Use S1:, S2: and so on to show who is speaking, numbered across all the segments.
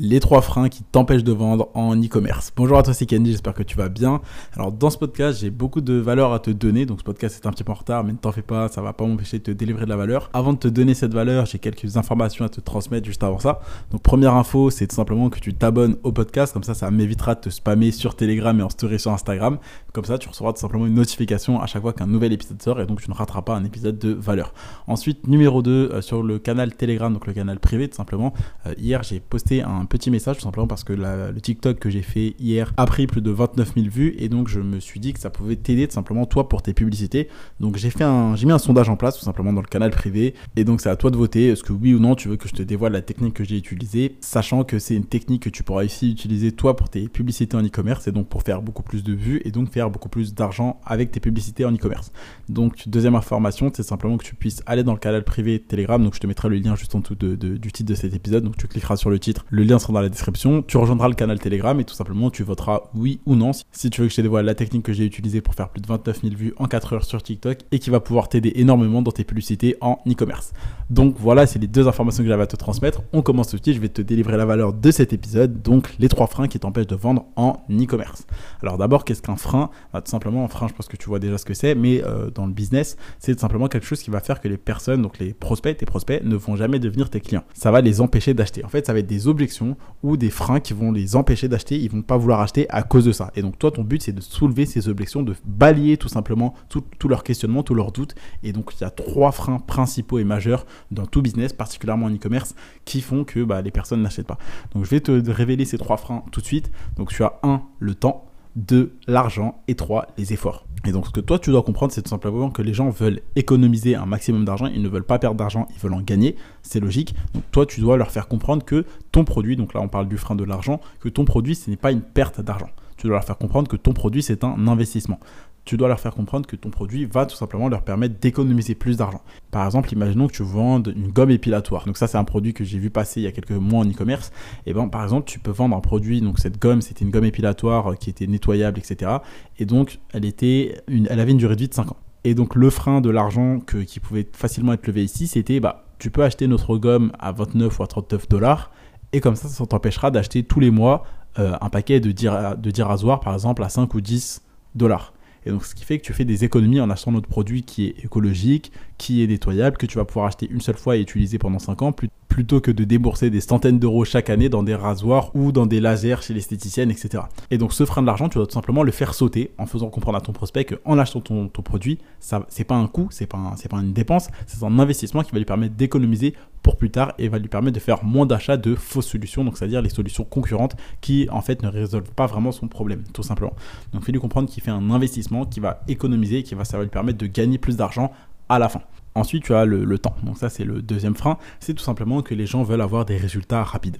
S1: les trois freins qui t'empêchent de vendre en e-commerce. Bonjour à toi, c'est Candy, j'espère que tu vas bien. Alors dans ce podcast, j'ai beaucoup de valeur à te donner, donc ce podcast est un petit peu en retard, mais ne t'en fais pas, ça va pas m'empêcher de te délivrer de la valeur. Avant de te donner cette valeur, j'ai quelques informations à te transmettre juste avant ça. Donc première info, c'est tout simplement que tu t'abonnes au podcast, comme ça ça m'évitera de te spammer sur Telegram et en story sur Instagram. Comme ça, tu recevras tout simplement une notification à chaque fois qu'un nouvel épisode sort et donc tu ne rateras pas un épisode de valeur. Ensuite, numéro 2, euh, sur le canal Telegram, donc le canal privé tout simplement, euh, hier j'ai posté un petit message tout simplement parce que le TikTok que j'ai fait hier a pris plus de 29 000 vues et donc je me suis dit que ça pouvait t'aider tout simplement toi pour tes publicités. Donc j'ai fait un, j'ai mis un sondage en place tout simplement dans le canal privé et donc c'est à toi de voter est-ce que oui ou non tu veux que je te dévoile la technique que j'ai utilisée, sachant que c'est une technique que tu pourras ici utiliser toi pour tes publicités en e-commerce et donc pour faire beaucoup plus de vues et donc faire beaucoup plus d'argent avec tes publicités en e-commerce. Donc deuxième information, c'est simplement que tu puisses aller dans le canal privé Telegram. Donc je te mettrai le lien juste en dessous du titre de cet épisode. Donc tu cliqueras sur le titre, le lien sera dans la description tu rejoindras le canal Telegram et tout simplement tu voteras oui ou non si tu veux que je te dévoile la technique que j'ai utilisée pour faire plus de 29 000 vues en 4 heures sur TikTok et qui va pouvoir t'aider énormément dans tes publicités en e-commerce. Donc voilà, c'est les deux informations que j'avais à te transmettre. On commence tout de suite, je vais te délivrer la valeur de cet épisode, donc les trois freins qui t'empêchent de vendre en e-commerce. Alors d'abord, qu'est-ce qu'un frein? Bah, Tout simplement, un frein, je pense que tu vois déjà ce que c'est, mais euh, dans le business, c'est tout simplement quelque chose qui va faire que les personnes, donc les prospects, tes prospects, ne vont jamais devenir tes clients. Ça va les empêcher d'acheter. En fait, ça va être des objections ou des freins qui vont les empêcher d'acheter, ils vont pas vouloir acheter à cause de ça. Et donc toi, ton but, c'est de soulever ces objections, de balayer tout simplement tous leurs questionnements, tous leurs doutes. Et donc il y a trois freins principaux et majeurs dans tout business, particulièrement en e-commerce, qui font que bah, les personnes n'achètent pas. Donc je vais te révéler ces trois freins tout de suite. Donc tu as un, le temps, deux, l'argent et trois, les efforts. Et donc, ce que toi, tu dois comprendre, c'est tout simplement que les gens veulent économiser un maximum d'argent. Ils ne veulent pas perdre d'argent, ils veulent en gagner. C'est logique. Donc, toi, tu dois leur faire comprendre que ton produit, donc là, on parle du frein de l'argent, que ton produit, ce n'est pas une perte d'argent. Tu dois leur faire comprendre que ton produit, c'est un investissement tu dois leur faire comprendre que ton produit va tout simplement leur permettre d'économiser plus d'argent. Par exemple, imaginons que tu vendes une gomme épilatoire. Donc ça, c'est un produit que j'ai vu passer il y a quelques mois en e-commerce. Et ben, par exemple, tu peux vendre un produit. Donc cette gomme, c'était une gomme épilatoire qui était nettoyable, etc. Et donc, elle était, une, elle avait une durée de vie de 5 ans. Et donc le frein de l'argent qui pouvait facilement être levé ici, c'était bah tu peux acheter notre gomme à 29 ou à 39 dollars et comme ça, ça t'empêchera d'acheter tous les mois euh, un paquet de, de rasoirs par exemple à 5 ou 10 dollars. Et donc, ce qui fait que tu fais des économies en achetant notre produit qui est écologique, qui est nettoyable, que tu vas pouvoir acheter une seule fois et utiliser pendant 5 ans, plutôt que de débourser des centaines d'euros chaque année dans des rasoirs ou dans des lasers chez l'esthéticienne, etc. Et donc, ce frein de l'argent, tu dois tout simplement le faire sauter en faisant comprendre à ton prospect qu'en achetant ton, produit, ça, c'est pas un coût, c'est pas, pas une dépense, c'est un investissement qui va lui permettre d'économiser pour plus tard et va lui permettre de faire moins d'achats de fausses solutions, donc c'est-à-dire les solutions concurrentes qui en fait ne résolvent pas vraiment son problème, tout simplement. Donc fais lui comprendre qu'il fait un investissement qui va économiser et qui va lui permettre de gagner plus d'argent à la fin. Ensuite, tu as le, temps. Donc ça, c'est le deuxième frein. C'est tout simplement que les gens veulent avoir des résultats rapides.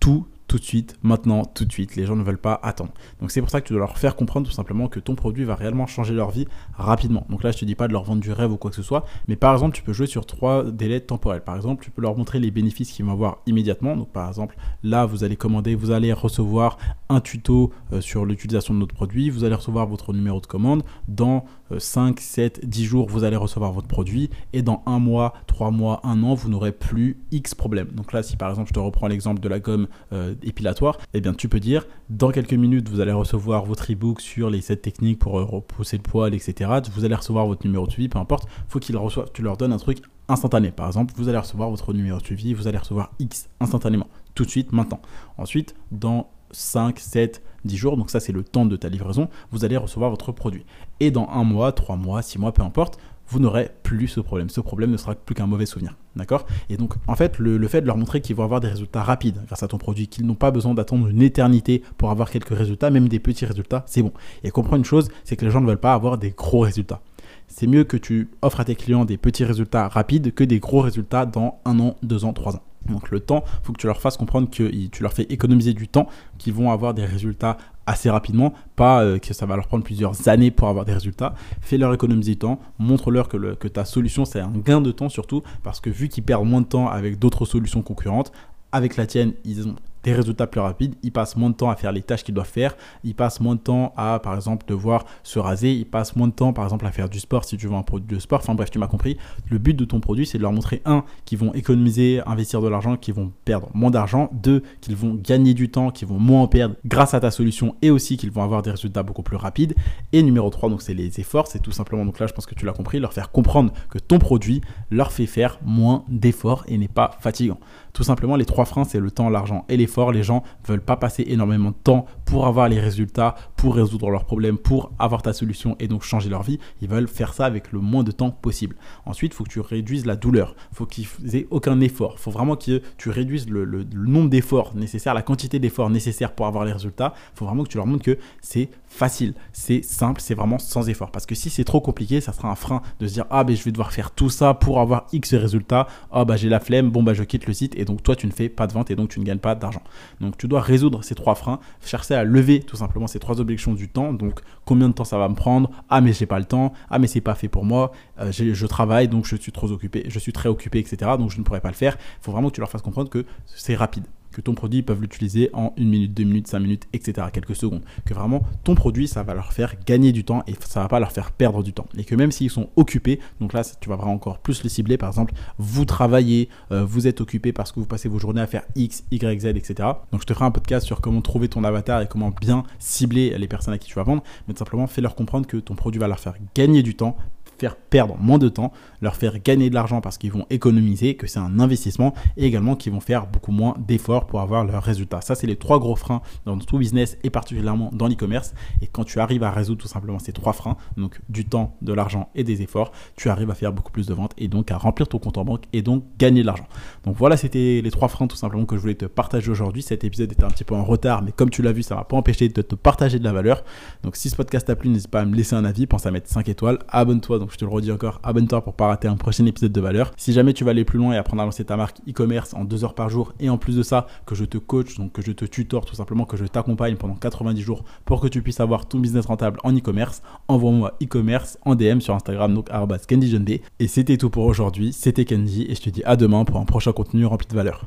S1: Tout tout de suite, maintenant, tout de suite. Les gens ne veulent pas attendre. Donc c'est pour ça que tu dois leur faire comprendre tout simplement que ton produit va réellement changer leur vie rapidement. Donc là, je te dis pas de leur vendre du rêve ou quoi que ce soit, mais par exemple, tu peux jouer sur trois délais temporels. Par exemple, tu peux leur montrer les bénéfices qu'ils vont avoir immédiatement. Donc par exemple, là, vous allez commander, vous allez recevoir un tuto euh, sur l'utilisation de notre produit, vous allez recevoir votre numéro de commande. Dans 5, 7, 10 jours, vous allez recevoir votre produit et dans un mois, trois mois, un an, vous n'aurez plus X problème. Donc là, si par exemple, je te reprends l'exemple de la gomme euh, épilatoire, eh bien, tu peux dire, dans quelques minutes, vous allez recevoir votre e-book sur les 7 techniques pour euh, repousser le poil, etc. Vous allez recevoir votre numéro de suivi, peu importe. faut qu'ils reçoivent, tu leur donnes un truc instantané. Par exemple, vous allez recevoir votre numéro de suivi, vous allez recevoir X instantanément, tout de suite, maintenant. Ensuite, dans 5, 7, 10 jours, donc ça c'est le temps de ta livraison, vous allez recevoir votre produit. Et dans un mois, trois mois, six mois, peu importe, vous n'aurez plus ce problème. Ce problème ne sera plus qu'un mauvais souvenir. D'accord? Et donc, en fait, le, fait de leur montrer qu'ils vont avoir des résultats rapides grâce à ton produit, qu'ils n'ont pas besoin d'attendre une éternité pour avoir quelques résultats, même des petits résultats, c'est bon. Et comprends une chose, c'est que les gens ne veulent pas avoir des gros résultats. C'est mieux que tu offres à tes clients des petits résultats rapides que des gros résultats dans un an, deux ans, trois ans. Donc le temps, il faut que tu leur fasses comprendre que tu leur fais économiser du temps, qu'ils vont avoir des résultats assez rapidement, pas euh, que ça va leur prendre plusieurs années pour avoir des résultats. Fais-leur économiser du temps, montre-leur que, que ta solution c'est un gain de temps surtout, parce que vu qu'ils perdent moins de temps avec d'autres solutions concurrentes, avec la tienne, ils ont des résultats plus rapides, ils passent moins de temps à faire les tâches qu'ils doivent faire, ils passent moins de temps à, par exemple, devoir se raser, ils passent moins de temps, par exemple, à faire du sport si tu veux un produit de sport. Enfin bref, tu m'as compris. Le but de ton produit, c'est de leur montrer, un, qu'ils vont économiser, investir de l'argent, qu'ils vont perdre moins d'argent, deux, qu'ils vont gagner du temps, qu'ils vont moins perdre grâce à ta solution et aussi qu'ils vont avoir des résultats beaucoup plus rapides. Et numéro 3, donc c'est les efforts, c'est tout simplement, donc là je pense que tu l'as compris, leur faire comprendre que ton produit leur fait faire moins d'efforts et n'est pas fatigant. Tout simplement, les trois freins, c'est le temps, l'argent et l'effort. Les gens veulent pas passer énormément de temps pour avoir les résultats, pour résoudre leurs problèmes, pour avoir ta solution et donc changer leur vie. Ils veulent faire ça avec le moins de temps possible. Ensuite, il faut que tu réduises la douleur. Il faut qu'ils aient aucun effort. Il faut vraiment que tu réduises le, nombre d'efforts nécessaires, la quantité d'efforts nécessaires pour avoir les résultats. Il faut vraiment que tu leur montres que c'est facile, c'est simple, c'est vraiment sans effort. Parce que si c'est trop compliqué, ça sera un frein de se dire ah ben je vais devoir faire tout ça pour avoir X résultats. Ah bah j'ai la flemme, bon bah je quitte le site et donc toi tu ne fais pas de vente et donc tu ne gagnes pas d'argent. Donc tu dois résoudre ces trois freins, chercher à lever tout simplement ces trois objections du temps. Donc combien de temps ça va me prendre? Ah mais j'ai pas le temps. Ah mais c'est pas fait pour moi. Euh, je travaille donc je suis trop occupé, je suis très occupé etc. Donc je ne pourrais pas le faire. Il faut vraiment que tu leur fasses comprendre que c'est rapide que ton produit, ils peuvent l'utiliser en 1 minute, 2 minutes, 5 minutes, etc. Quelques secondes. Que vraiment, ton produit, ça va leur faire gagner du temps et ça va pas leur faire perdre du temps. Et que même s'ils sont occupés, donc là, tu vas vraiment encore plus les cibler. Par exemple, vous travaillez, euh, vous êtes occupé parce que vous passez vos journées à faire X, Y, Z, etc. Donc je te ferai un podcast sur comment trouver ton avatar et comment bien cibler les personnes à qui tu vas vendre. Mais simplement, fais-leur comprendre que ton produit va leur faire gagner du temps, faire perdre moins de temps, leur faire gagner de l'argent parce qu'ils vont économiser, que c'est un investissement et également qu'ils vont faire beaucoup moins d'efforts pour avoir leurs résultats. Ça, c'est les trois gros freins dans tout business et particulièrement dans l'e-commerce. Et quand tu arrives à résoudre tout simplement ces trois freins, donc du temps, de l'argent et des efforts, tu arrives à faire beaucoup plus de ventes et donc à remplir ton compte en banque et donc gagner de l'argent. Donc voilà, c'était les trois freins tout simplement que je voulais te partager aujourd'hui. Cet épisode était un petit peu en retard, mais comme tu l'as vu, ça m'a pas empêché de te partager de la valeur. Donc si ce podcast t'a plu, n'hésite pas à me laisser un avis, pense à mettre 5 étoiles, abonne-toi je te le redis encore, abonne-toi pour pas rater un prochain épisode de valeur. Si jamais tu vas aller plus loin et apprendre à lancer ta marque e-commerce en deux heures par jour et en plus de ça, que je te coach, donc que je te tutor tout simplement, que je t'accompagne pendant 90 jours pour que tu puisses avoir ton business rentable en e-commerce, envoie-moi e-commerce en DM sur Instagram, donc candyjohnb. Et c'était tout pour aujourd'hui, c'était Candy et je te dis à demain pour un prochain contenu rempli de valeur.